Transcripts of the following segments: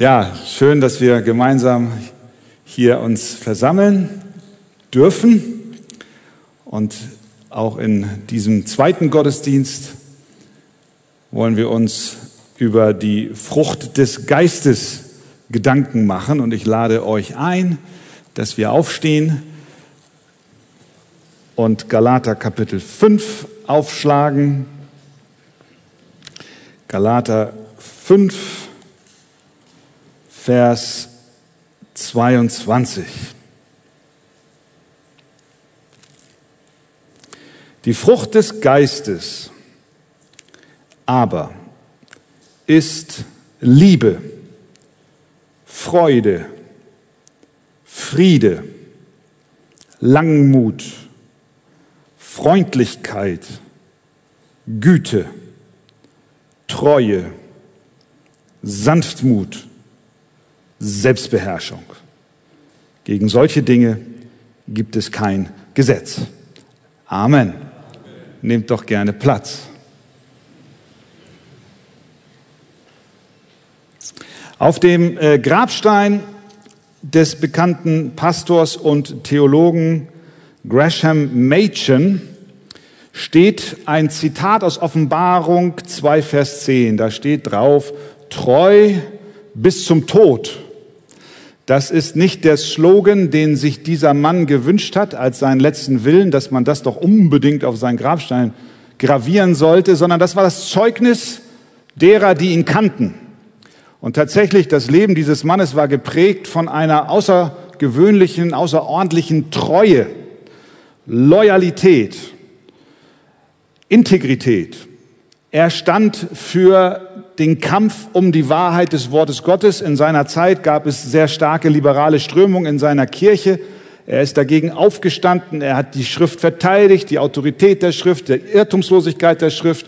Ja, schön, dass wir gemeinsam hier uns versammeln dürfen und auch in diesem zweiten Gottesdienst wollen wir uns über die Frucht des Geistes Gedanken machen und ich lade euch ein, dass wir aufstehen und Galater Kapitel 5 aufschlagen. Galater 5 Vers 22. Die Frucht des Geistes aber ist Liebe, Freude, Friede, Langmut, Freundlichkeit, Güte, Treue, Sanftmut, Selbstbeherrschung. Gegen solche Dinge gibt es kein Gesetz. Amen. Nehmt doch gerne Platz. Auf dem äh, Grabstein des bekannten Pastors und Theologen Gresham Machen steht ein Zitat aus Offenbarung 2, Vers 10. Da steht drauf, treu bis zum Tod das ist nicht der Slogan, den sich dieser Mann gewünscht hat als seinen letzten Willen, dass man das doch unbedingt auf seinen Grabstein gravieren sollte, sondern das war das Zeugnis derer, die ihn kannten. Und tatsächlich, das Leben dieses Mannes war geprägt von einer außergewöhnlichen, außerordentlichen Treue, Loyalität, Integrität. Er stand für den Kampf um die Wahrheit des Wortes Gottes. In seiner Zeit gab es sehr starke liberale Strömungen in seiner Kirche. Er ist dagegen aufgestanden. Er hat die Schrift verteidigt, die Autorität der Schrift, die Irrtumslosigkeit der Schrift.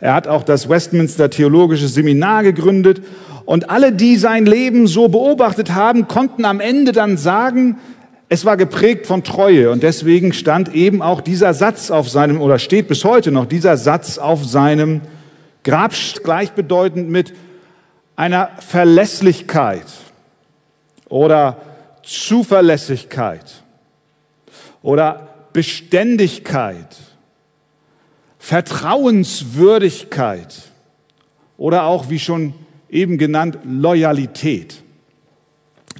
Er hat auch das Westminster Theologische Seminar gegründet. Und alle, die sein Leben so beobachtet haben, konnten am Ende dann sagen, es war geprägt von Treue. Und deswegen stand eben auch dieser Satz auf seinem, oder steht bis heute noch dieser Satz auf seinem Grabsch gleichbedeutend mit einer Verlässlichkeit oder Zuverlässigkeit oder Beständigkeit, Vertrauenswürdigkeit oder auch, wie schon eben genannt, Loyalität.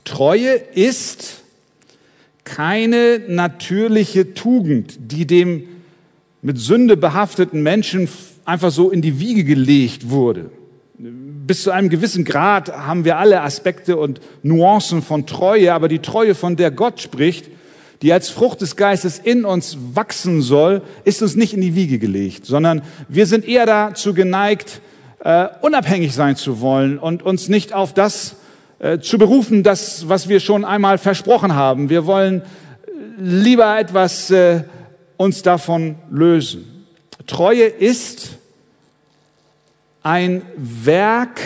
Treue ist keine natürliche Tugend, die dem mit Sünde behafteten Menschen einfach so in die Wiege gelegt wurde. Bis zu einem gewissen Grad haben wir alle Aspekte und Nuancen von Treue, aber die Treue, von der Gott spricht, die als Frucht des Geistes in uns wachsen soll, ist uns nicht in die Wiege gelegt, sondern wir sind eher dazu geneigt, äh, unabhängig sein zu wollen und uns nicht auf das äh, zu berufen, das, was wir schon einmal versprochen haben. Wir wollen lieber etwas äh, uns davon lösen. Treue ist ein Werk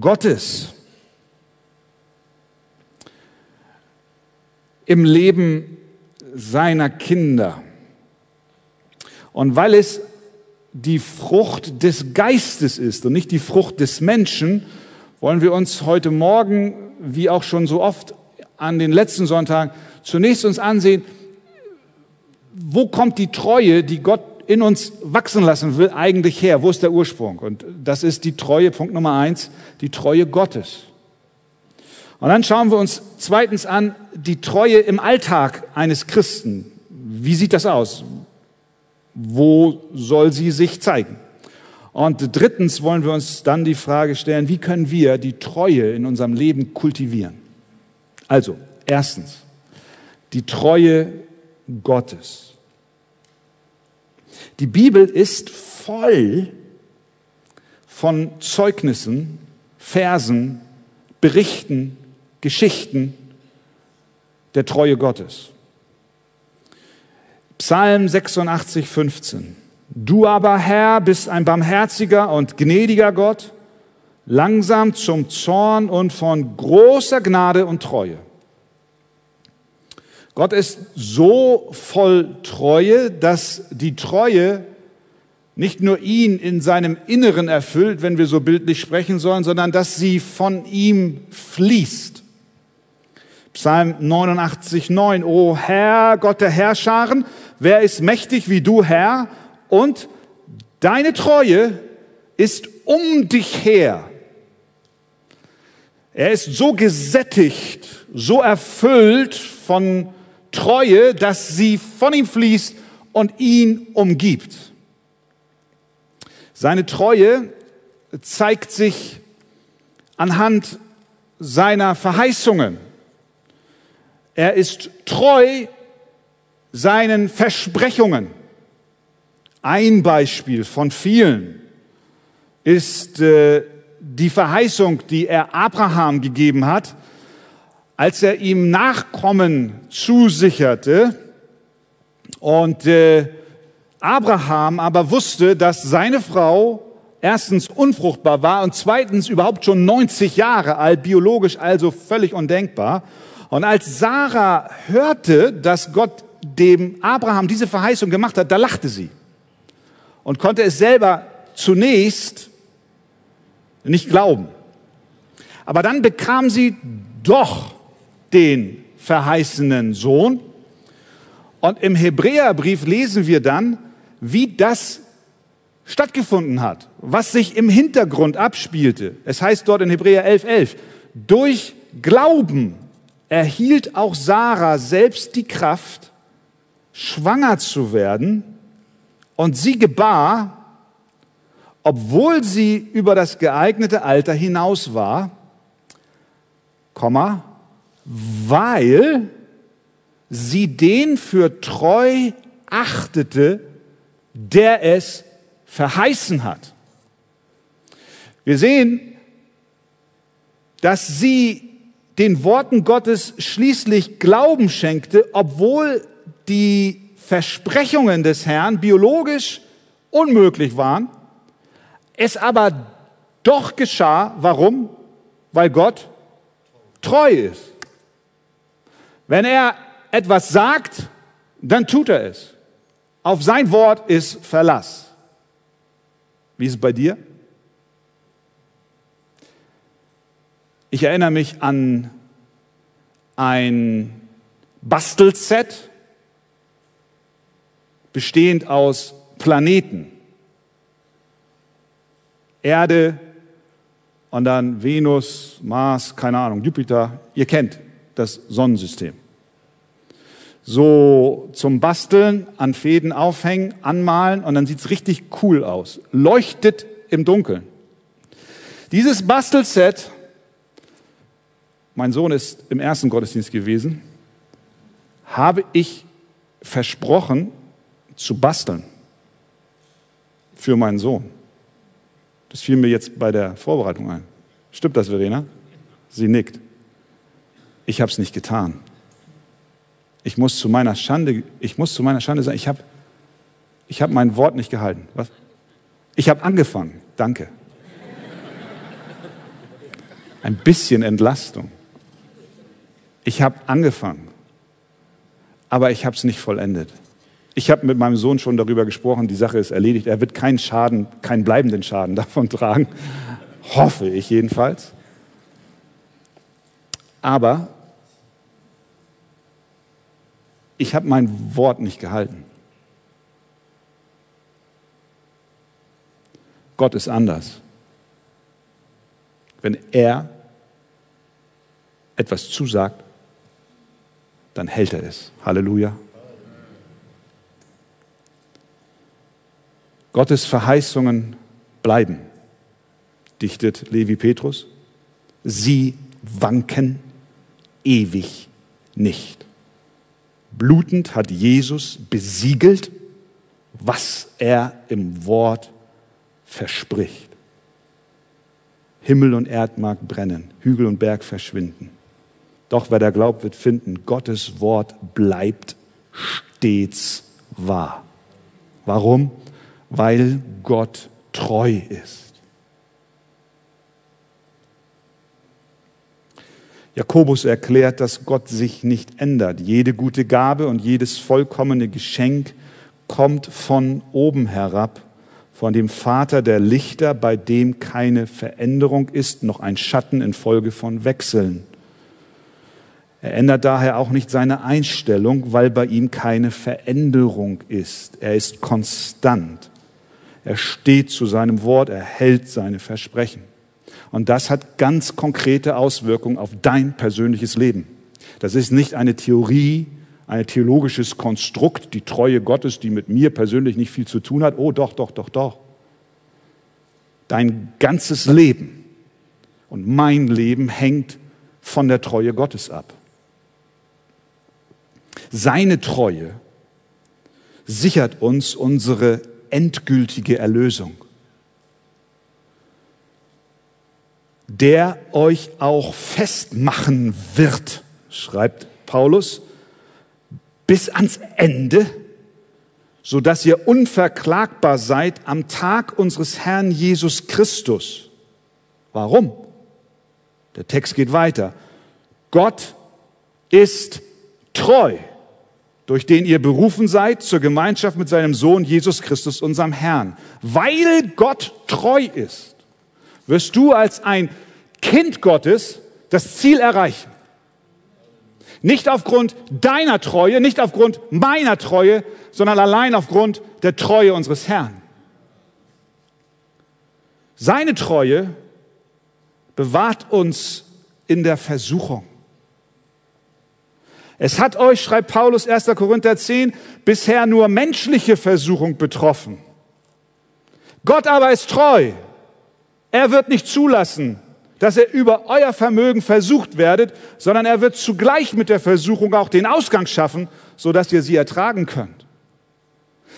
Gottes im Leben seiner Kinder. Und weil es die Frucht des Geistes ist und nicht die Frucht des Menschen, wollen wir uns heute Morgen, wie auch schon so oft an den letzten Sonntagen, zunächst uns ansehen, wo kommt die Treue, die Gott in uns wachsen lassen will, eigentlich her? Wo ist der Ursprung? Und das ist die Treue, Punkt Nummer eins, die Treue Gottes. Und dann schauen wir uns zweitens an, die Treue im Alltag eines Christen. Wie sieht das aus? Wo soll sie sich zeigen? Und drittens wollen wir uns dann die Frage stellen, wie können wir die Treue in unserem Leben kultivieren? Also, erstens, die Treue Gottes. Die Bibel ist voll von Zeugnissen, Versen, Berichten, Geschichten der Treue Gottes. Psalm 86, 15. Du aber, Herr, bist ein barmherziger und gnädiger Gott, langsam zum Zorn und von großer Gnade und Treue. Gott ist so voll Treue, dass die Treue nicht nur ihn in seinem Inneren erfüllt, wenn wir so bildlich sprechen sollen, sondern dass sie von ihm fließt. Psalm 89, 9. O Herr, Gott der Herrscharen, wer ist mächtig wie du, Herr? Und deine Treue ist um dich her. Er ist so gesättigt, so erfüllt von Treue, dass sie von ihm fließt und ihn umgibt. Seine Treue zeigt sich anhand seiner Verheißungen. Er ist treu seinen Versprechungen. Ein Beispiel von vielen ist äh, die Verheißung, die er Abraham gegeben hat, als er ihm Nachkommen zusicherte. Und äh, Abraham aber wusste, dass seine Frau erstens unfruchtbar war und zweitens überhaupt schon 90 Jahre alt, biologisch also völlig undenkbar. Und als Sarah hörte, dass Gott dem Abraham diese Verheißung gemacht hat, da lachte sie und konnte es selber zunächst nicht glauben. Aber dann bekam sie doch den verheißenen Sohn. Und im Hebräerbrief lesen wir dann, wie das stattgefunden hat, was sich im Hintergrund abspielte. Es heißt dort in Hebräer 11.11, 11, durch Glauben erhielt auch Sarah selbst die Kraft, schwanger zu werden, und sie gebar, obwohl sie über das geeignete Alter hinaus war, Komma, weil sie den für treu achtete, der es verheißen hat. Wir sehen, dass sie den Worten Gottes schließlich Glauben schenkte, obwohl die Versprechungen des Herrn biologisch unmöglich waren, es aber doch geschah. Warum? Weil Gott treu ist. Wenn er etwas sagt, dann tut er es. Auf sein Wort ist Verlass. Wie ist es bei dir? Ich erinnere mich an ein Bastelset, bestehend aus Planeten. Erde und dann Venus, Mars, keine Ahnung, Jupiter. Ihr kennt das Sonnensystem. So zum Basteln, an Fäden aufhängen, anmalen und dann sieht's richtig cool aus. Leuchtet im Dunkeln. Dieses Bastelset, mein Sohn ist im ersten Gottesdienst gewesen, habe ich versprochen zu basteln für meinen Sohn. Das fiel mir jetzt bei der Vorbereitung ein. Stimmt das, Verena? Sie nickt. Ich habe es nicht getan. Ich muss zu meiner Schande, ich muss zu meiner Schande sagen, ich habe ich hab mein Wort nicht gehalten. Was? Ich habe angefangen. Danke. Ein bisschen Entlastung. Ich habe angefangen, aber ich habe es nicht vollendet. Ich habe mit meinem Sohn schon darüber gesprochen, die Sache ist erledigt. Er wird keinen Schaden, keinen bleibenden Schaden davon tragen. Hoffe ich jedenfalls. Aber ich habe mein Wort nicht gehalten. Gott ist anders. Wenn er etwas zusagt, dann hält er es. Halleluja. Gottes Verheißungen bleiben, dichtet Levi Petrus. Sie wanken ewig nicht. Blutend hat Jesus besiegelt, was er im Wort verspricht. Himmel und Erd mag brennen, Hügel und Berg verschwinden. Doch wer da glaubt, wird finden, Gottes Wort bleibt stets wahr. Warum? weil Gott treu ist. Jakobus erklärt, dass Gott sich nicht ändert. Jede gute Gabe und jedes vollkommene Geschenk kommt von oben herab, von dem Vater der Lichter, bei dem keine Veränderung ist, noch ein Schatten infolge von Wechseln. Er ändert daher auch nicht seine Einstellung, weil bei ihm keine Veränderung ist. Er ist konstant. Er steht zu seinem Wort, er hält seine Versprechen. Und das hat ganz konkrete Auswirkungen auf dein persönliches Leben. Das ist nicht eine Theorie, ein theologisches Konstrukt, die Treue Gottes, die mit mir persönlich nicht viel zu tun hat. Oh doch, doch, doch, doch. Dein ganzes Leben und mein Leben hängt von der Treue Gottes ab. Seine Treue sichert uns unsere endgültige Erlösung. Der euch auch festmachen wird, schreibt Paulus, bis ans Ende, so dass ihr unverklagbar seid am Tag unseres Herrn Jesus Christus. Warum? Der Text geht weiter. Gott ist treu, durch den ihr berufen seid zur Gemeinschaft mit seinem Sohn Jesus Christus, unserem Herrn. Weil Gott treu ist, wirst du als ein Kind Gottes das Ziel erreichen. Nicht aufgrund deiner Treue, nicht aufgrund meiner Treue, sondern allein aufgrund der Treue unseres Herrn. Seine Treue bewahrt uns in der Versuchung. Es hat euch, schreibt Paulus 1. Korinther 10, bisher nur menschliche Versuchung betroffen. Gott aber ist treu. Er wird nicht zulassen, dass er über euer Vermögen versucht werdet, sondern er wird zugleich mit der Versuchung auch den Ausgang schaffen, sodass ihr sie ertragen könnt.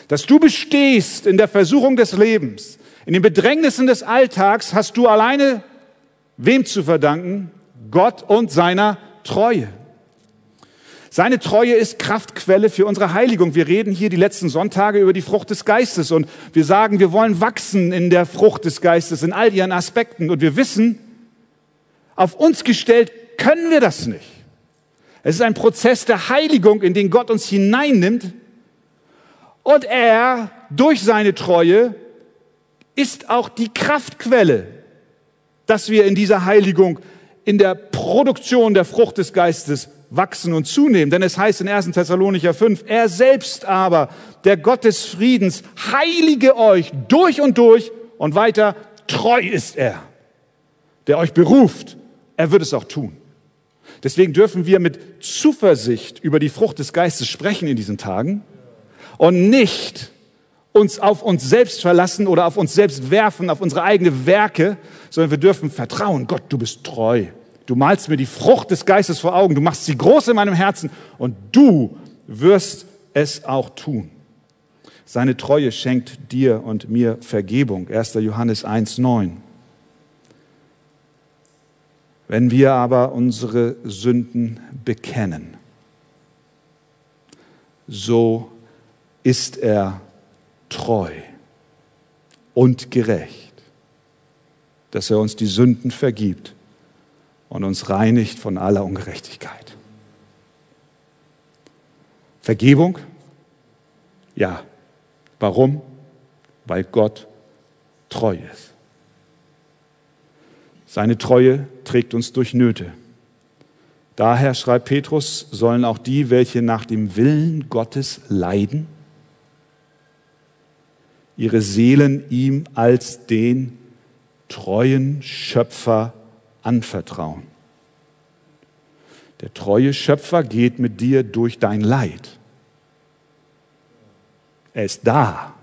Dass du bestehst in der Versuchung des Lebens, in den Bedrängnissen des Alltags, hast du alleine wem zu verdanken? Gott und seiner Treue. Seine Treue ist Kraftquelle für unsere Heiligung. Wir reden hier die letzten Sonntage über die Frucht des Geistes und wir sagen, wir wollen wachsen in der Frucht des Geistes, in all ihren Aspekten. Und wir wissen, auf uns gestellt können wir das nicht. Es ist ein Prozess der Heiligung, in den Gott uns hineinnimmt. Und er, durch seine Treue, ist auch die Kraftquelle, dass wir in dieser Heiligung, in der Produktion der Frucht des Geistes wachsen und zunehmen. Denn es heißt in 1. Thessalonicher 5, er selbst aber, der Gott des Friedens, heilige euch durch und durch und weiter, treu ist er, der euch beruft er wird es auch tun. Deswegen dürfen wir mit Zuversicht über die Frucht des Geistes sprechen in diesen Tagen und nicht uns auf uns selbst verlassen oder auf uns selbst werfen, auf unsere eigenen Werke, sondern wir dürfen vertrauen, Gott, du bist treu. Du malst mir die Frucht des Geistes vor Augen, du machst sie groß in meinem Herzen und du wirst es auch tun. Seine Treue schenkt dir und mir Vergebung. 1. Johannes 1, 9. Wenn wir aber unsere Sünden bekennen, so ist er treu und gerecht, dass er uns die Sünden vergibt und uns reinigt von aller Ungerechtigkeit. Vergebung? Ja. Warum? Weil Gott treu ist. Seine Treue trägt uns durch Nöte. Daher schreibt Petrus, sollen auch die, welche nach dem Willen Gottes leiden, ihre Seelen ihm als den treuen Schöpfer anvertrauen. Der treue Schöpfer geht mit dir durch dein Leid. Er ist da.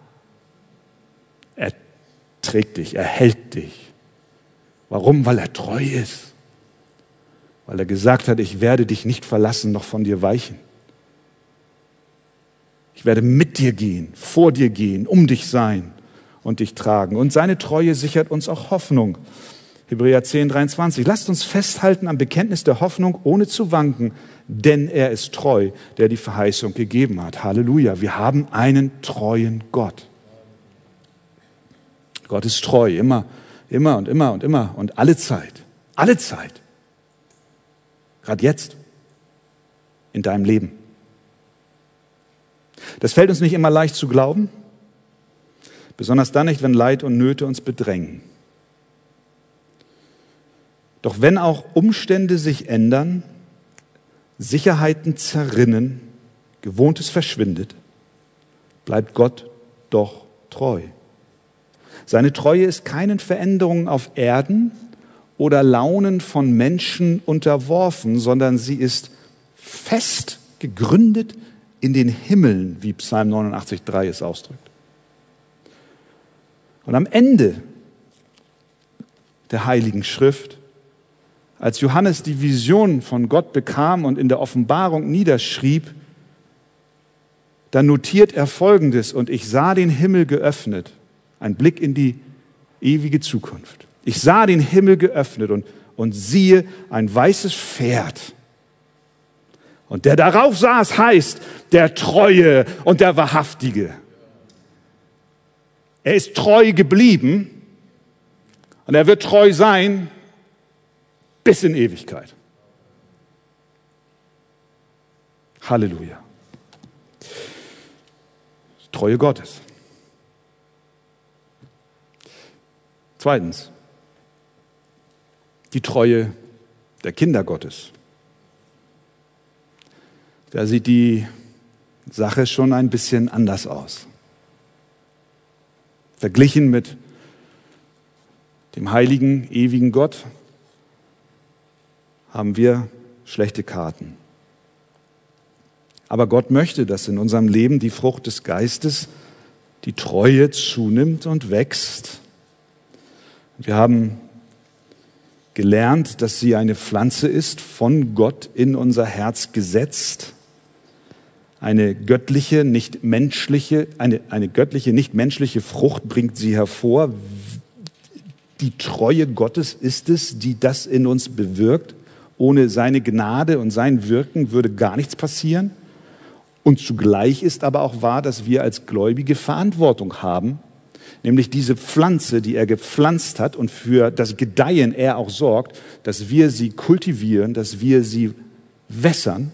Er trägt dich, er hält dich. Warum? Weil er treu ist. Weil er gesagt hat, ich werde dich nicht verlassen, noch von dir weichen. Ich werde mit dir gehen, vor dir gehen, um dich sein und dich tragen. Und seine Treue sichert uns auch Hoffnung. Hebräer 10, 23. Lasst uns festhalten am Bekenntnis der Hoffnung, ohne zu wanken, denn er ist treu, der die Verheißung gegeben hat. Halleluja. Wir haben einen treuen Gott. Gott ist treu, immer Immer und immer und immer und alle Zeit. Alle Zeit. Gerade jetzt. In deinem Leben. Das fällt uns nicht immer leicht zu glauben. Besonders dann nicht, wenn Leid und Nöte uns bedrängen. Doch wenn auch Umstände sich ändern, Sicherheiten zerrinnen, Gewohntes verschwindet, bleibt Gott doch treu. Seine Treue ist keinen Veränderungen auf Erden oder Launen von Menschen unterworfen, sondern sie ist fest gegründet in den Himmeln, wie Psalm 89.3 es ausdrückt. Und am Ende der Heiligen Schrift, als Johannes die Vision von Gott bekam und in der Offenbarung niederschrieb, dann notiert er Folgendes, und ich sah den Himmel geöffnet, ein Blick in die ewige Zukunft. Ich sah den Himmel geöffnet und, und siehe ein weißes Pferd. Und der darauf saß, heißt der Treue und der Wahrhaftige. Er ist treu geblieben und er wird treu sein bis in Ewigkeit. Halleluja. Treue Gottes. Zweitens, die Treue der Kinder Gottes. Da sieht die Sache schon ein bisschen anders aus. Verglichen mit dem heiligen, ewigen Gott haben wir schlechte Karten. Aber Gott möchte, dass in unserem Leben die Frucht des Geistes, die Treue zunimmt und wächst. Wir haben gelernt, dass sie eine Pflanze ist, von Gott in unser Herz gesetzt. Eine göttliche, nicht menschliche, eine, eine göttliche, nicht menschliche Frucht bringt sie hervor. Die Treue Gottes ist es, die das in uns bewirkt. Ohne seine Gnade und sein Wirken würde gar nichts passieren. Und zugleich ist aber auch wahr, dass wir als Gläubige Verantwortung haben, nämlich diese Pflanze, die er gepflanzt hat und für das Gedeihen er auch sorgt, dass wir sie kultivieren, dass wir sie wässern,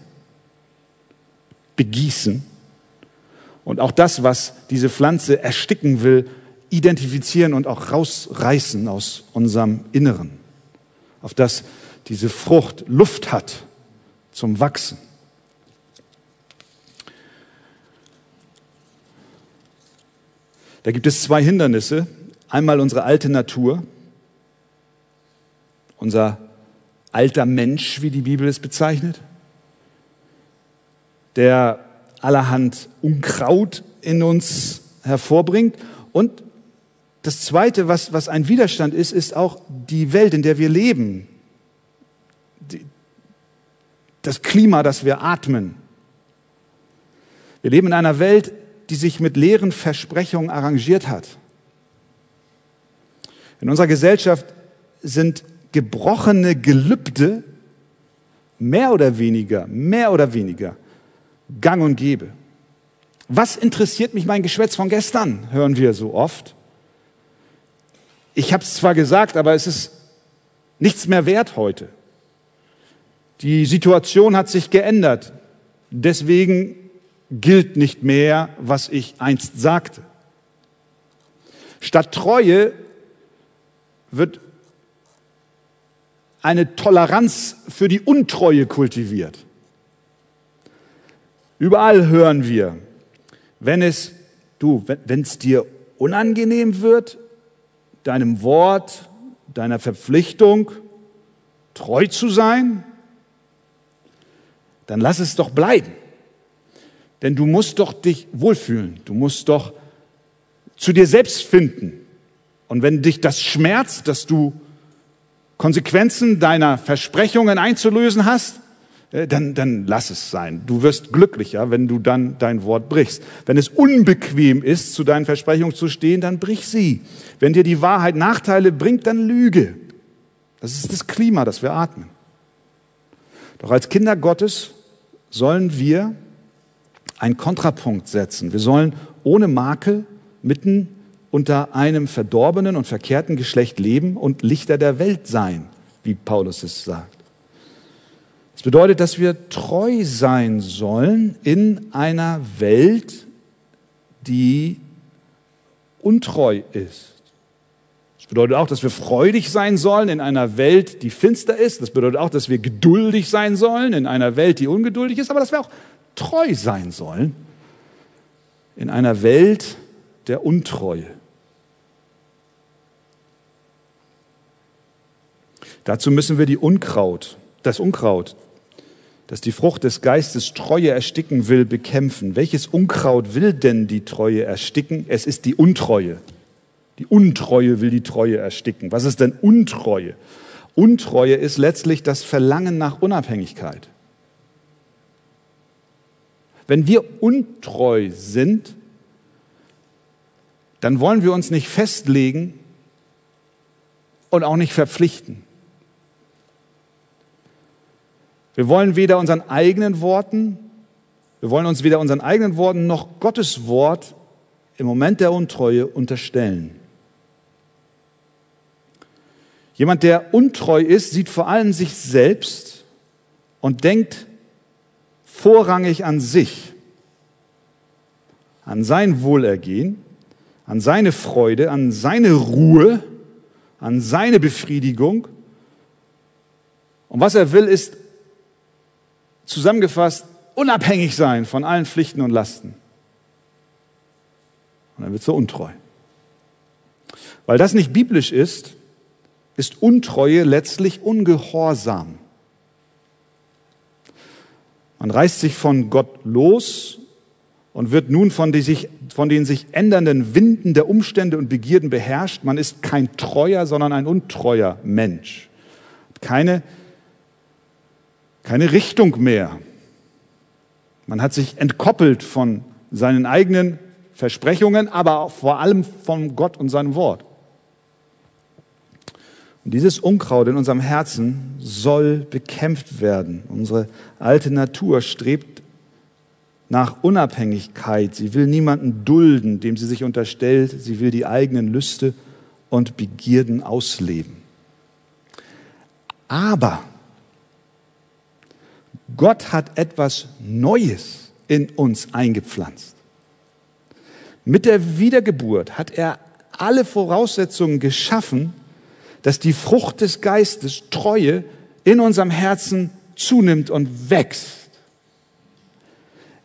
begießen und auch das, was diese Pflanze ersticken will, identifizieren und auch rausreißen aus unserem Inneren, auf das diese Frucht Luft hat zum Wachsen. Da gibt es zwei Hindernisse. Einmal unsere alte Natur, unser alter Mensch, wie die Bibel es bezeichnet, der allerhand Unkraut in uns hervorbringt. Und das Zweite, was, was ein Widerstand ist, ist auch die Welt, in der wir leben. Das Klima, das wir atmen. Wir leben in einer Welt, die sich mit leeren Versprechungen arrangiert hat. In unserer Gesellschaft sind gebrochene Gelübde mehr oder weniger, mehr oder weniger gang und gäbe. Was interessiert mich mein Geschwätz von gestern, hören wir so oft. Ich habe es zwar gesagt, aber es ist nichts mehr wert heute. Die Situation hat sich geändert. Deswegen gilt nicht mehr, was ich einst sagte. Statt Treue wird eine Toleranz für die Untreue kultiviert. Überall hören wir, wenn es, du, wenn dir unangenehm wird, deinem Wort, deiner Verpflichtung treu zu sein, dann lass es doch bleiben. Denn du musst doch dich wohlfühlen. Du musst doch zu dir selbst finden. Und wenn dich das schmerzt, dass du Konsequenzen deiner Versprechungen einzulösen hast, äh, dann, dann lass es sein. Du wirst glücklicher, wenn du dann dein Wort brichst. Wenn es unbequem ist, zu deinen Versprechungen zu stehen, dann brich sie. Wenn dir die Wahrheit Nachteile bringt, dann lüge. Das ist das Klima, das wir atmen. Doch als Kinder Gottes sollen wir einen Kontrapunkt setzen. Wir sollen ohne Makel mitten unter einem verdorbenen und verkehrten Geschlecht leben und Lichter der Welt sein, wie Paulus es sagt. Das bedeutet, dass wir treu sein sollen in einer Welt, die untreu ist. Bedeutet auch, dass wir freudig sein sollen in einer Welt, die finster ist. Das bedeutet auch, dass wir geduldig sein sollen in einer Welt, die ungeduldig ist, aber dass wir auch treu sein sollen in einer Welt der Untreue. Dazu müssen wir die Unkraut, das Unkraut, das die Frucht des Geistes Treue ersticken will, bekämpfen. Welches Unkraut will denn die Treue ersticken? Es ist die Untreue. Die Untreue will die Treue ersticken. Was ist denn Untreue? Untreue ist letztlich das Verlangen nach Unabhängigkeit. Wenn wir untreu sind, dann wollen wir uns nicht festlegen und auch nicht verpflichten. Wir wollen weder unseren eigenen Worten, wir wollen uns weder unseren eigenen Worten noch Gottes Wort im Moment der Untreue unterstellen. Jemand, der untreu ist, sieht vor allem sich selbst und denkt vorrangig an sich, an sein Wohlergehen, an seine Freude, an seine Ruhe, an seine Befriedigung. Und was er will, ist zusammengefasst, unabhängig sein von allen Pflichten und Lasten. Und dann wird so untreu. Weil das nicht biblisch ist, ist Untreue letztlich Ungehorsam. Man reißt sich von Gott los und wird nun von, sich, von den sich ändernden Winden der Umstände und Begierden beherrscht. Man ist kein treuer, sondern ein untreuer Mensch. Keine keine Richtung mehr. Man hat sich entkoppelt von seinen eigenen Versprechungen, aber vor allem von Gott und seinem Wort. Und dieses Unkraut in unserem Herzen soll bekämpft werden. Unsere alte Natur strebt nach Unabhängigkeit. Sie will niemanden dulden, dem sie sich unterstellt. Sie will die eigenen Lüste und Begierden ausleben. Aber Gott hat etwas Neues in uns eingepflanzt. Mit der Wiedergeburt hat er alle Voraussetzungen geschaffen, dass die Frucht des Geistes, Treue, in unserem Herzen zunimmt und wächst.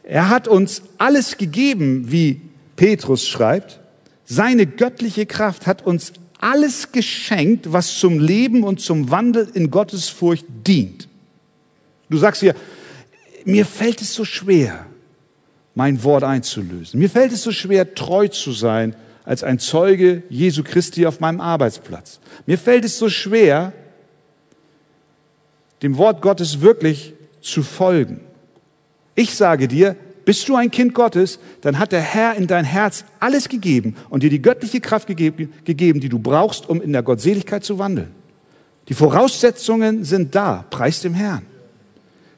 Er hat uns alles gegeben, wie Petrus schreibt. Seine göttliche Kraft hat uns alles geschenkt, was zum Leben und zum Wandel in Gottes Furcht dient. Du sagst hier, mir fällt es so schwer, mein Wort einzulösen. Mir fällt es so schwer, treu zu sein als ein Zeuge Jesu Christi auf meinem Arbeitsplatz. Mir fällt es so schwer, dem Wort Gottes wirklich zu folgen. Ich sage dir, bist du ein Kind Gottes, dann hat der Herr in dein Herz alles gegeben und dir die göttliche Kraft gegeben, die du brauchst, um in der Gottseligkeit zu wandeln. Die Voraussetzungen sind da, preis dem Herrn.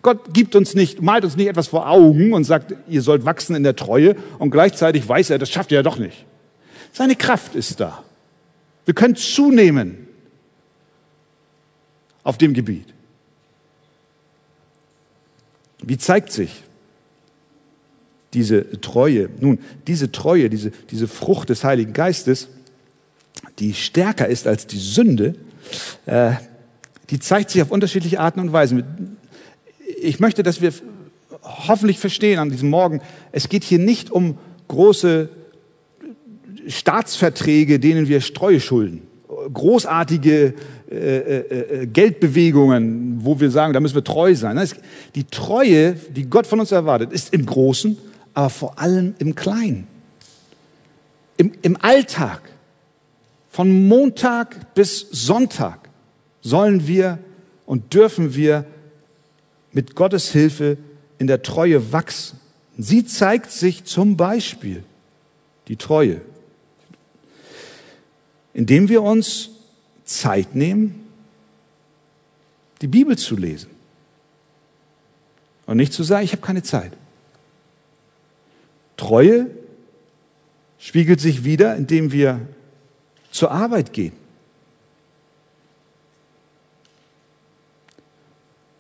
Gott gibt uns nicht, malt uns nicht etwas vor Augen und sagt, ihr sollt wachsen in der Treue und gleichzeitig weiß er, das schafft ihr ja doch nicht. Seine Kraft ist da. Wir können zunehmen auf dem Gebiet. Wie zeigt sich diese Treue? Nun, diese Treue, diese, diese Frucht des Heiligen Geistes, die stärker ist als die Sünde, äh, die zeigt sich auf unterschiedliche Arten und Weisen ich möchte, dass wir hoffentlich verstehen an diesem Morgen, es geht hier nicht um große Staatsverträge, denen wir Streue schulden. Großartige äh, äh, äh, Geldbewegungen, wo wir sagen, da müssen wir treu sein. Die Treue, die Gott von uns erwartet, ist im Großen, aber vor allem im Kleinen. Im, im Alltag. Von Montag bis Sonntag sollen wir und dürfen wir mit Gottes Hilfe in der Treue wachsen. Sie zeigt sich zum Beispiel, die Treue, indem wir uns Zeit nehmen, die Bibel zu lesen. Und nicht zu sagen, ich habe keine Zeit. Treue spiegelt sich wieder, indem wir zur Arbeit gehen.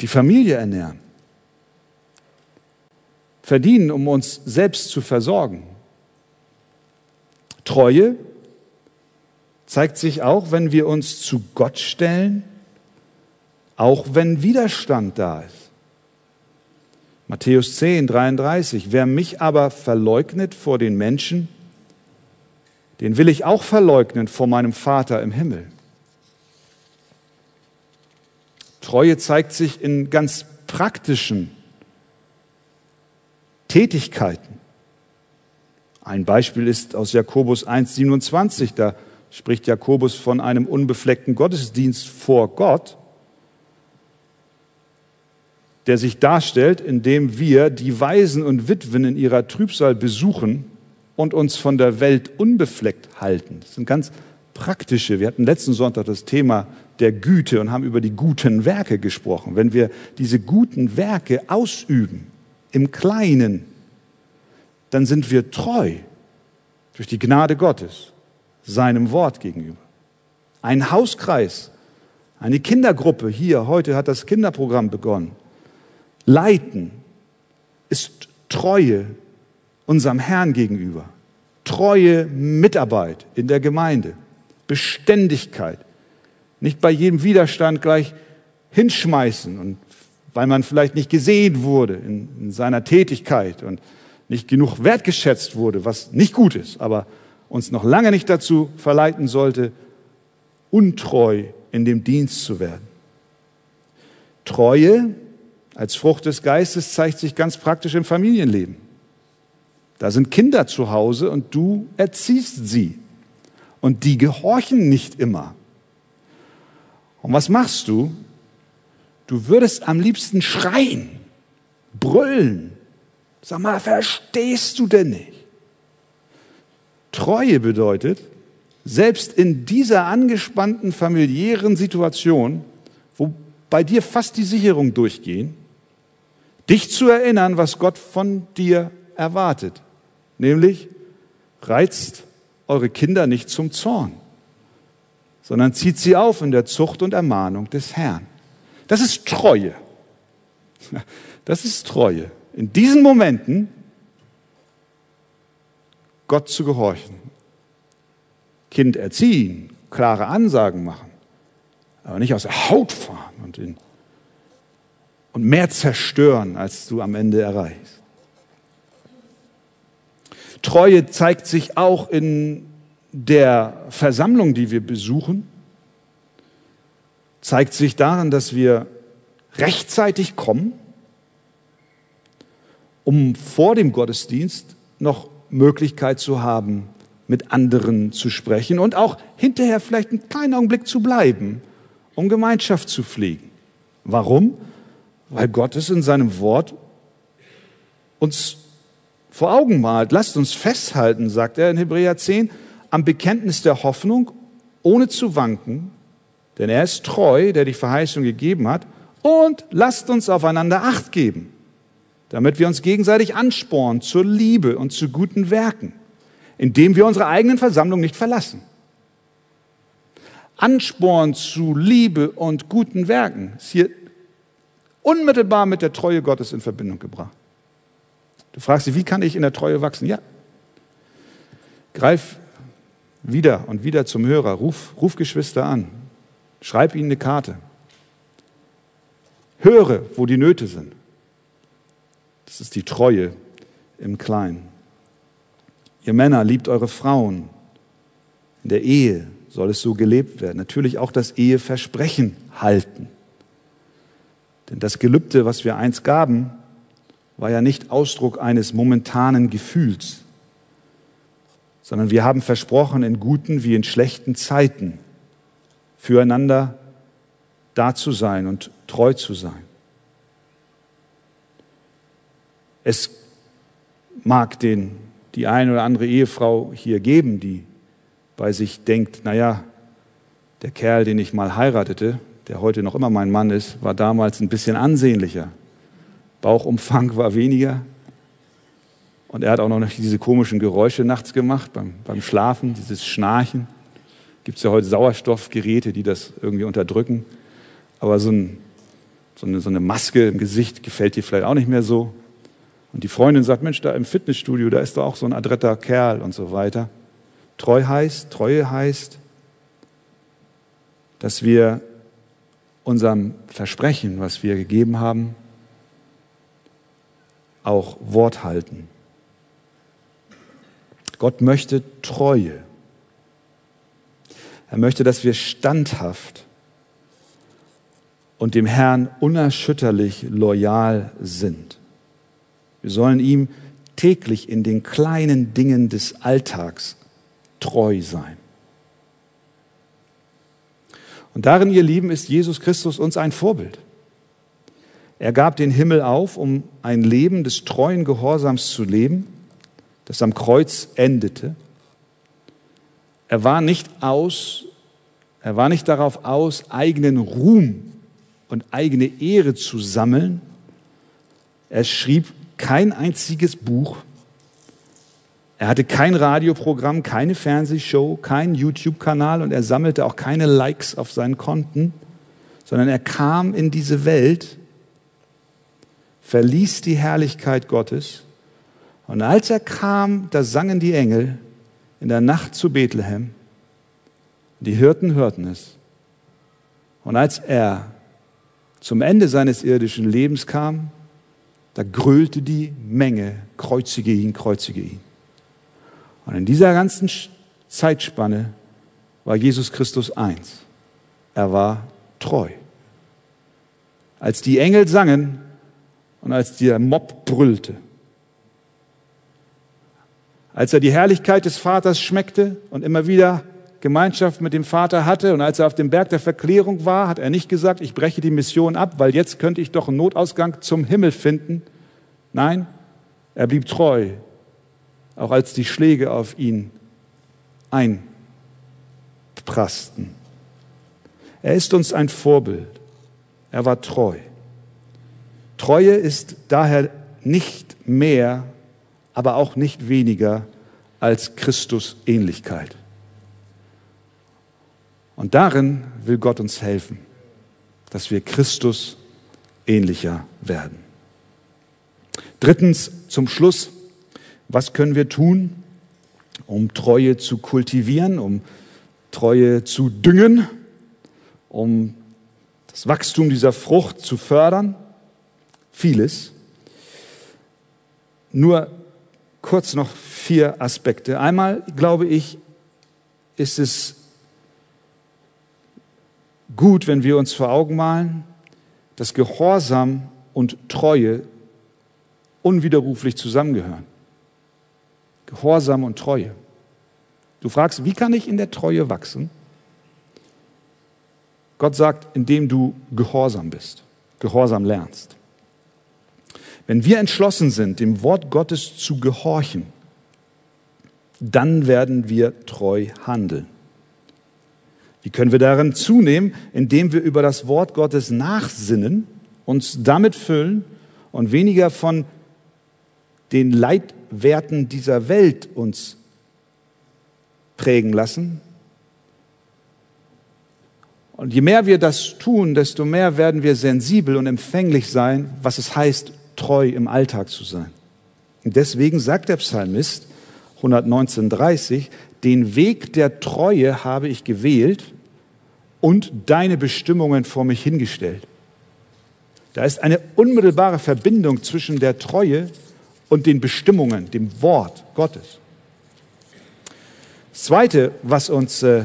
die Familie ernähren, verdienen, um uns selbst zu versorgen. Treue zeigt sich auch, wenn wir uns zu Gott stellen, auch wenn Widerstand da ist. Matthäus 10, 33. Wer mich aber verleugnet vor den Menschen, den will ich auch verleugnen vor meinem Vater im Himmel. Treue zeigt sich in ganz praktischen Tätigkeiten. Ein Beispiel ist aus Jakobus 1, 27. Da spricht Jakobus von einem unbefleckten Gottesdienst vor Gott der sich darstellt, indem wir die Waisen und Witwen in ihrer Trübsal besuchen und uns von der Welt unbefleckt halten. Das sind ganz praktische. Wir hatten letzten Sonntag das Thema der Güte und haben über die guten Werke gesprochen. Wenn wir diese guten Werke ausüben, im Kleinen, dann sind wir treu durch die Gnade Gottes, seinem Wort gegenüber. Ein Hauskreis, eine Kindergruppe hier, heute hat das Kinderprogramm begonnen. Leiten ist Treue unserem Herrn gegenüber, treue Mitarbeit in der Gemeinde, Beständigkeit, nicht bei jedem Widerstand gleich hinschmeißen und weil man vielleicht nicht gesehen wurde in, in seiner Tätigkeit und nicht genug wertgeschätzt wurde, was nicht gut ist, aber uns noch lange nicht dazu verleiten sollte, untreu in dem Dienst zu werden. Treue als Frucht des Geistes zeigt sich ganz praktisch im Familienleben. Da sind Kinder zu Hause und du erziehst sie. Und die gehorchen nicht immer. Und was machst du? Du würdest am liebsten schreien, brüllen. Sag mal, verstehst du denn nicht? Treue bedeutet, selbst in dieser angespannten familiären Situation, wo bei dir fast die Sicherung durchgehen, dich zu erinnern, was Gott von dir erwartet. Nämlich, reizt eure Kinder nicht zum Zorn, sondern zieht sie auf in der Zucht und Ermahnung des Herrn. Das ist Treue. Das ist Treue. In diesen Momenten Gott zu gehorchen. Kind erziehen, klare Ansagen machen, aber nicht aus der Haut fahren und in und mehr zerstören, als du am Ende erreichst. Treue zeigt sich auch in der Versammlung, die wir besuchen, zeigt sich darin, dass wir rechtzeitig kommen, um vor dem Gottesdienst noch Möglichkeit zu haben, mit anderen zu sprechen und auch hinterher vielleicht einen kleinen Augenblick zu bleiben, um Gemeinschaft zu pflegen. Warum? Weil Gott es in seinem Wort uns vor Augen malt. Lasst uns festhalten, sagt er in Hebräer 10, am Bekenntnis der Hoffnung, ohne zu wanken, denn er ist treu, der die Verheißung gegeben hat, und lasst uns aufeinander Acht geben, damit wir uns gegenseitig anspornen zur Liebe und zu guten Werken, indem wir unsere eigenen Versammlung nicht verlassen. Ansporn zu Liebe und guten Werken ist hier unmittelbar mit der Treue Gottes in Verbindung gebracht. Du fragst dich, wie kann ich in der Treue wachsen? Ja. Greif wieder und wieder zum Hörer, ruf, ruf Geschwister an, schreib ihnen eine Karte. Höre, wo die Nöte sind. Das ist die Treue im Kleinen. Ihr Männer, liebt eure Frauen. In der Ehe soll es so gelebt werden. Natürlich auch das Eheversprechen halten. Denn das Gelübde, was wir einst gaben, war ja nicht Ausdruck eines momentanen Gefühls, sondern wir haben versprochen, in guten wie in schlechten Zeiten füreinander da zu sein und treu zu sein. Es mag den, die eine oder andere Ehefrau hier geben, die bei sich denkt, naja, der Kerl, den ich mal heiratete, der heute noch immer mein Mann ist, war damals ein bisschen ansehnlicher. Bauchumfang war weniger. Und er hat auch noch diese komischen Geräusche nachts gemacht beim, beim Schlafen, dieses Schnarchen. Gibt es ja heute Sauerstoffgeräte, die das irgendwie unterdrücken. Aber so, ein, so, eine, so eine Maske im Gesicht gefällt dir vielleicht auch nicht mehr so. Und die Freundin sagt, Mensch, da im Fitnessstudio, da ist doch auch so ein adretter Kerl und so weiter. Treu heißt, Treue heißt, dass wir unserem Versprechen, was wir gegeben haben, auch Wort halten. Gott möchte Treue. Er möchte, dass wir standhaft und dem Herrn unerschütterlich loyal sind. Wir sollen ihm täglich in den kleinen Dingen des Alltags treu sein. Und darin, ihr Lieben, ist Jesus Christus uns ein Vorbild. Er gab den Himmel auf, um ein Leben des treuen Gehorsams zu leben, das am Kreuz endete. Er war nicht aus, er war nicht darauf aus, eigenen Ruhm und eigene Ehre zu sammeln. Er schrieb kein einziges Buch. Er hatte kein Radioprogramm, keine Fernsehshow, keinen YouTube-Kanal und er sammelte auch keine Likes auf seinen Konten, sondern er kam in diese Welt, verließ die Herrlichkeit Gottes und als er kam, da sangen die Engel in der Nacht zu Bethlehem. Die Hirten hörten es. Und als er zum Ende seines irdischen Lebens kam, da grölte die Menge, kreuzige ihn, kreuzige ihn. Und in dieser ganzen Zeitspanne war Jesus Christus eins. Er war treu. Als die Engel sangen und als der Mob brüllte, als er die Herrlichkeit des Vaters schmeckte und immer wieder Gemeinschaft mit dem Vater hatte und als er auf dem Berg der Verklärung war, hat er nicht gesagt, ich breche die Mission ab, weil jetzt könnte ich doch einen Notausgang zum Himmel finden. Nein, er blieb treu, auch als die Schläge auf ihn einprassten. Er ist uns ein Vorbild. Er war treu. Treue ist daher nicht mehr, aber auch nicht weniger als Christus Ähnlichkeit. Und darin will Gott uns helfen, dass wir Christus ähnlicher werden. Drittens zum Schluss, was können wir tun, um Treue zu kultivieren, um Treue zu düngen, um das Wachstum dieser Frucht zu fördern? Vieles. Nur kurz noch vier Aspekte. Einmal glaube ich, ist es gut, wenn wir uns vor Augen malen, dass Gehorsam und Treue unwiderruflich zusammengehören. Gehorsam und Treue. Du fragst, wie kann ich in der Treue wachsen? Gott sagt, indem du gehorsam bist, gehorsam lernst. Wenn wir entschlossen sind, dem Wort Gottes zu gehorchen, dann werden wir treu handeln. Wie können wir darin zunehmen? Indem wir über das Wort Gottes nachsinnen, uns damit füllen und weniger von den Leitwerten dieser Welt uns prägen lassen. Und je mehr wir das tun, desto mehr werden wir sensibel und empfänglich sein, was es heißt, treu im Alltag zu sein. Und deswegen sagt der Psalmist 119,30, den Weg der Treue habe ich gewählt und deine Bestimmungen vor mich hingestellt. Da ist eine unmittelbare Verbindung zwischen der Treue und den Bestimmungen, dem Wort Gottes. Das Zweite, was uns äh,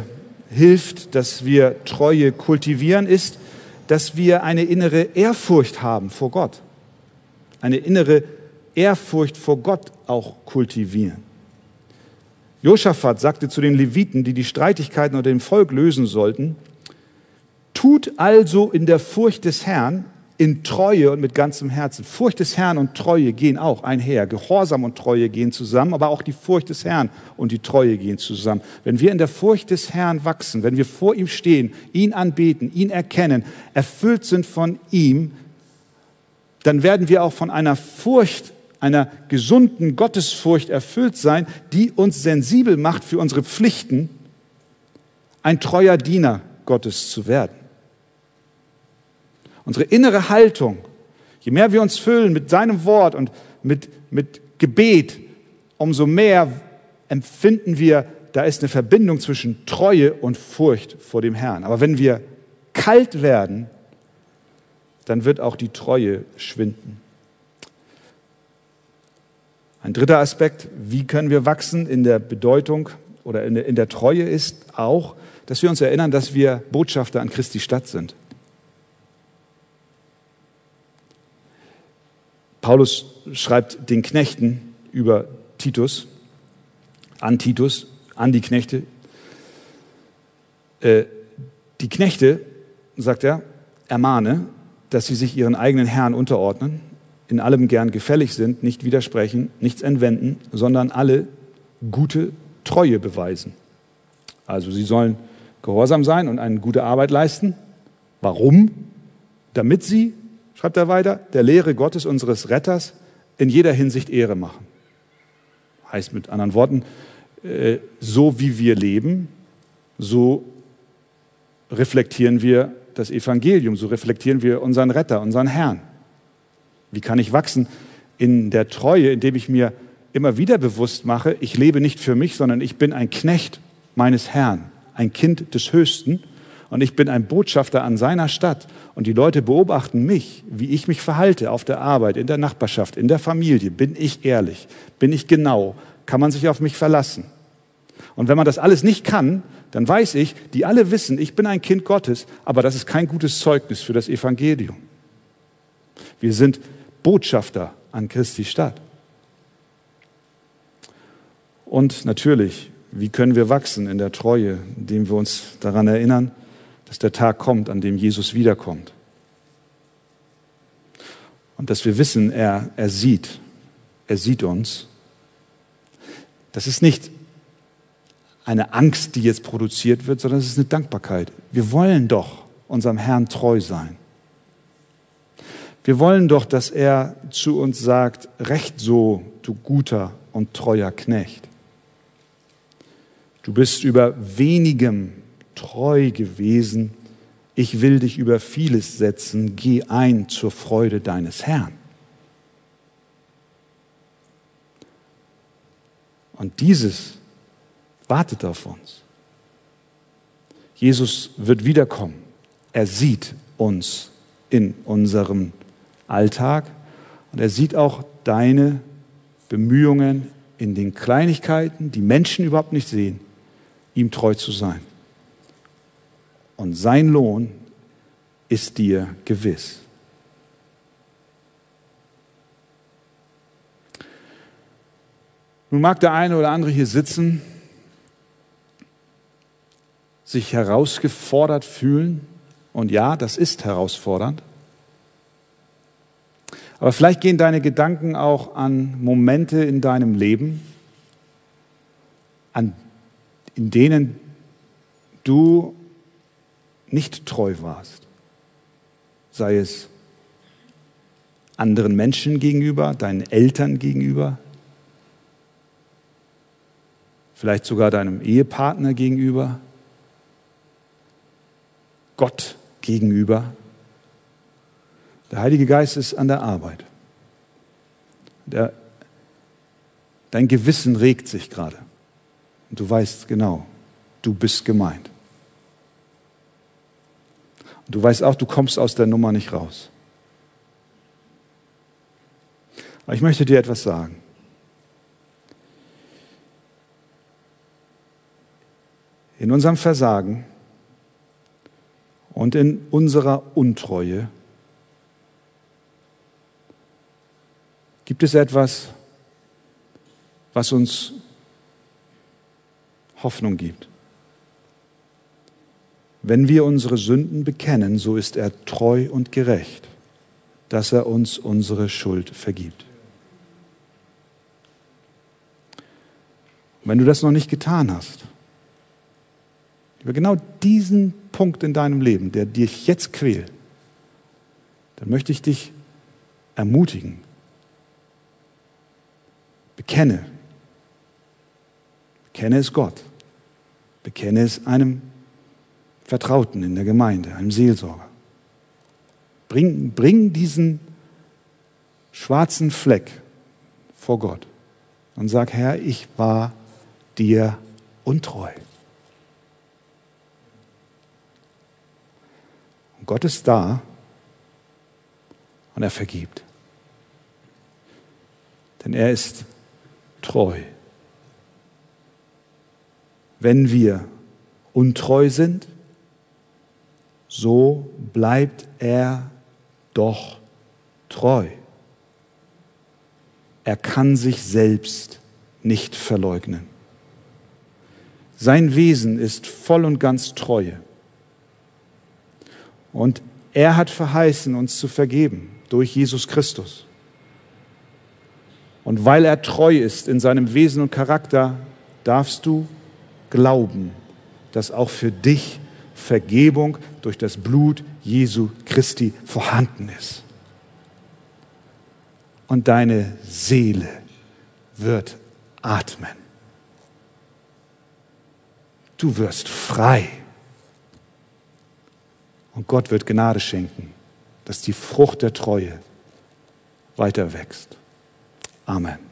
hilft, dass wir Treue kultivieren, ist, dass wir eine innere Ehrfurcht haben vor Gott. Eine innere Ehrfurcht vor Gott auch kultivieren. Josaphat sagte zu den Leviten, die die Streitigkeiten unter dem Volk lösen sollten, Tut also in der Furcht des Herrn, in Treue und mit ganzem Herzen. Furcht des Herrn und Treue gehen auch einher. Gehorsam und Treue gehen zusammen, aber auch die Furcht des Herrn und die Treue gehen zusammen. Wenn wir in der Furcht des Herrn wachsen, wenn wir vor ihm stehen, ihn anbeten, ihn erkennen, erfüllt sind von ihm, dann werden wir auch von einer Furcht, einer gesunden Gottesfurcht erfüllt sein, die uns sensibel macht für unsere Pflichten, ein treuer Diener Gottes zu werden. Unsere innere Haltung, je mehr wir uns füllen mit seinem Wort und mit, mit Gebet, umso mehr empfinden wir da ist eine Verbindung zwischen Treue und Furcht vor dem Herrn. Aber wenn wir kalt werden, dann wird auch die Treue schwinden. Ein dritter Aspekt, wie können wir wachsen in der Bedeutung oder in der, in der Treue ist auch, dass wir uns erinnern, dass wir Botschafter an Christi Stadt sind. Paulus schreibt den Knechten über Titus, an Titus, an die Knechte. Äh, die Knechte, sagt er, ermahne, dass sie sich ihren eigenen Herrn unterordnen, in allem gern gefällig sind, nicht widersprechen, nichts entwenden, sondern alle gute Treue beweisen. Also sie sollen gehorsam sein und eine gute Arbeit leisten. Warum? Damit sie, schreibt er weiter, der Lehre Gottes, unseres Retters, in jeder Hinsicht Ehre machen. Heißt mit anderen Worten, äh, so wie wir leben, so reflektieren wir das Evangelium, so reflektieren wir unseren Retter, unseren Herrn. Wie kann ich wachsen in der Treue, indem ich mir immer wieder bewusst mache, ich lebe nicht für mich, sondern ich bin ein Knecht meines Herrn, ein Kind des Höchsten und ich bin ein Botschafter an seiner Stadt und die Leute beobachten mich, wie ich mich verhalte auf der Arbeit, in der Nachbarschaft, in der Familie. Bin ich ehrlich? Bin ich genau? Kann man sich auf mich verlassen? Und wenn man das alles nicht kann, dann weiß ich, die alle wissen, ich bin ein Kind Gottes, aber das ist kein gutes Zeugnis für das Evangelium. Wir sind Botschafter an Christi Stadt. Und natürlich, wie können wir wachsen in der Treue, indem wir uns daran erinnern, dass der Tag kommt, an dem Jesus wiederkommt. Und dass wir wissen, er, er sieht, er sieht uns. Das ist nicht eine Angst, die jetzt produziert wird, sondern es ist eine Dankbarkeit. Wir wollen doch unserem Herrn treu sein. Wir wollen doch, dass er zu uns sagt, recht so, du guter und treuer Knecht. Du bist über wenigem treu gewesen, ich will dich über vieles setzen, geh ein zur Freude deines Herrn. Und dieses wartet auf uns. Jesus wird wiederkommen. Er sieht uns in unserem Alltag. Und er sieht auch deine Bemühungen in den Kleinigkeiten, die Menschen überhaupt nicht sehen, ihm treu zu sein. Und sein Lohn ist dir gewiss. Nun mag der eine oder andere hier sitzen, sich herausgefordert fühlen. Und ja, das ist herausfordernd. Aber vielleicht gehen deine Gedanken auch an Momente in deinem Leben, an, in denen du nicht treu warst. Sei es anderen Menschen gegenüber, deinen Eltern gegenüber, vielleicht sogar deinem Ehepartner gegenüber, Gott gegenüber. Der Heilige Geist ist an der Arbeit. Der, dein Gewissen regt sich gerade. Und du weißt genau, du bist gemeint. Und du weißt auch, du kommst aus der Nummer nicht raus. Aber ich möchte dir etwas sagen. In unserem Versagen und in unserer Untreue Gibt es etwas, was uns Hoffnung gibt? Wenn wir unsere Sünden bekennen, so ist er treu und gerecht, dass er uns unsere Schuld vergibt. Und wenn du das noch nicht getan hast, über genau diesen Punkt in deinem Leben, der dich jetzt quält, dann möchte ich dich ermutigen, Bekenne. Bekenne es Gott. Bekenne es einem Vertrauten in der Gemeinde, einem Seelsorger. Bring, bring diesen schwarzen Fleck vor Gott und sag, Herr, ich war dir untreu. Und Gott ist da und er vergibt. Denn er ist treu. Wenn wir untreu sind, so bleibt er doch treu. Er kann sich selbst nicht verleugnen. Sein Wesen ist voll und ganz Treue. Und er hat verheißen, uns zu vergeben durch Jesus Christus. Und weil er treu ist in seinem Wesen und Charakter, darfst du glauben, dass auch für dich Vergebung durch das Blut Jesu Christi vorhanden ist. Und deine Seele wird atmen. Du wirst frei. Und Gott wird Gnade schenken, dass die Frucht der Treue weiter wächst. Amen.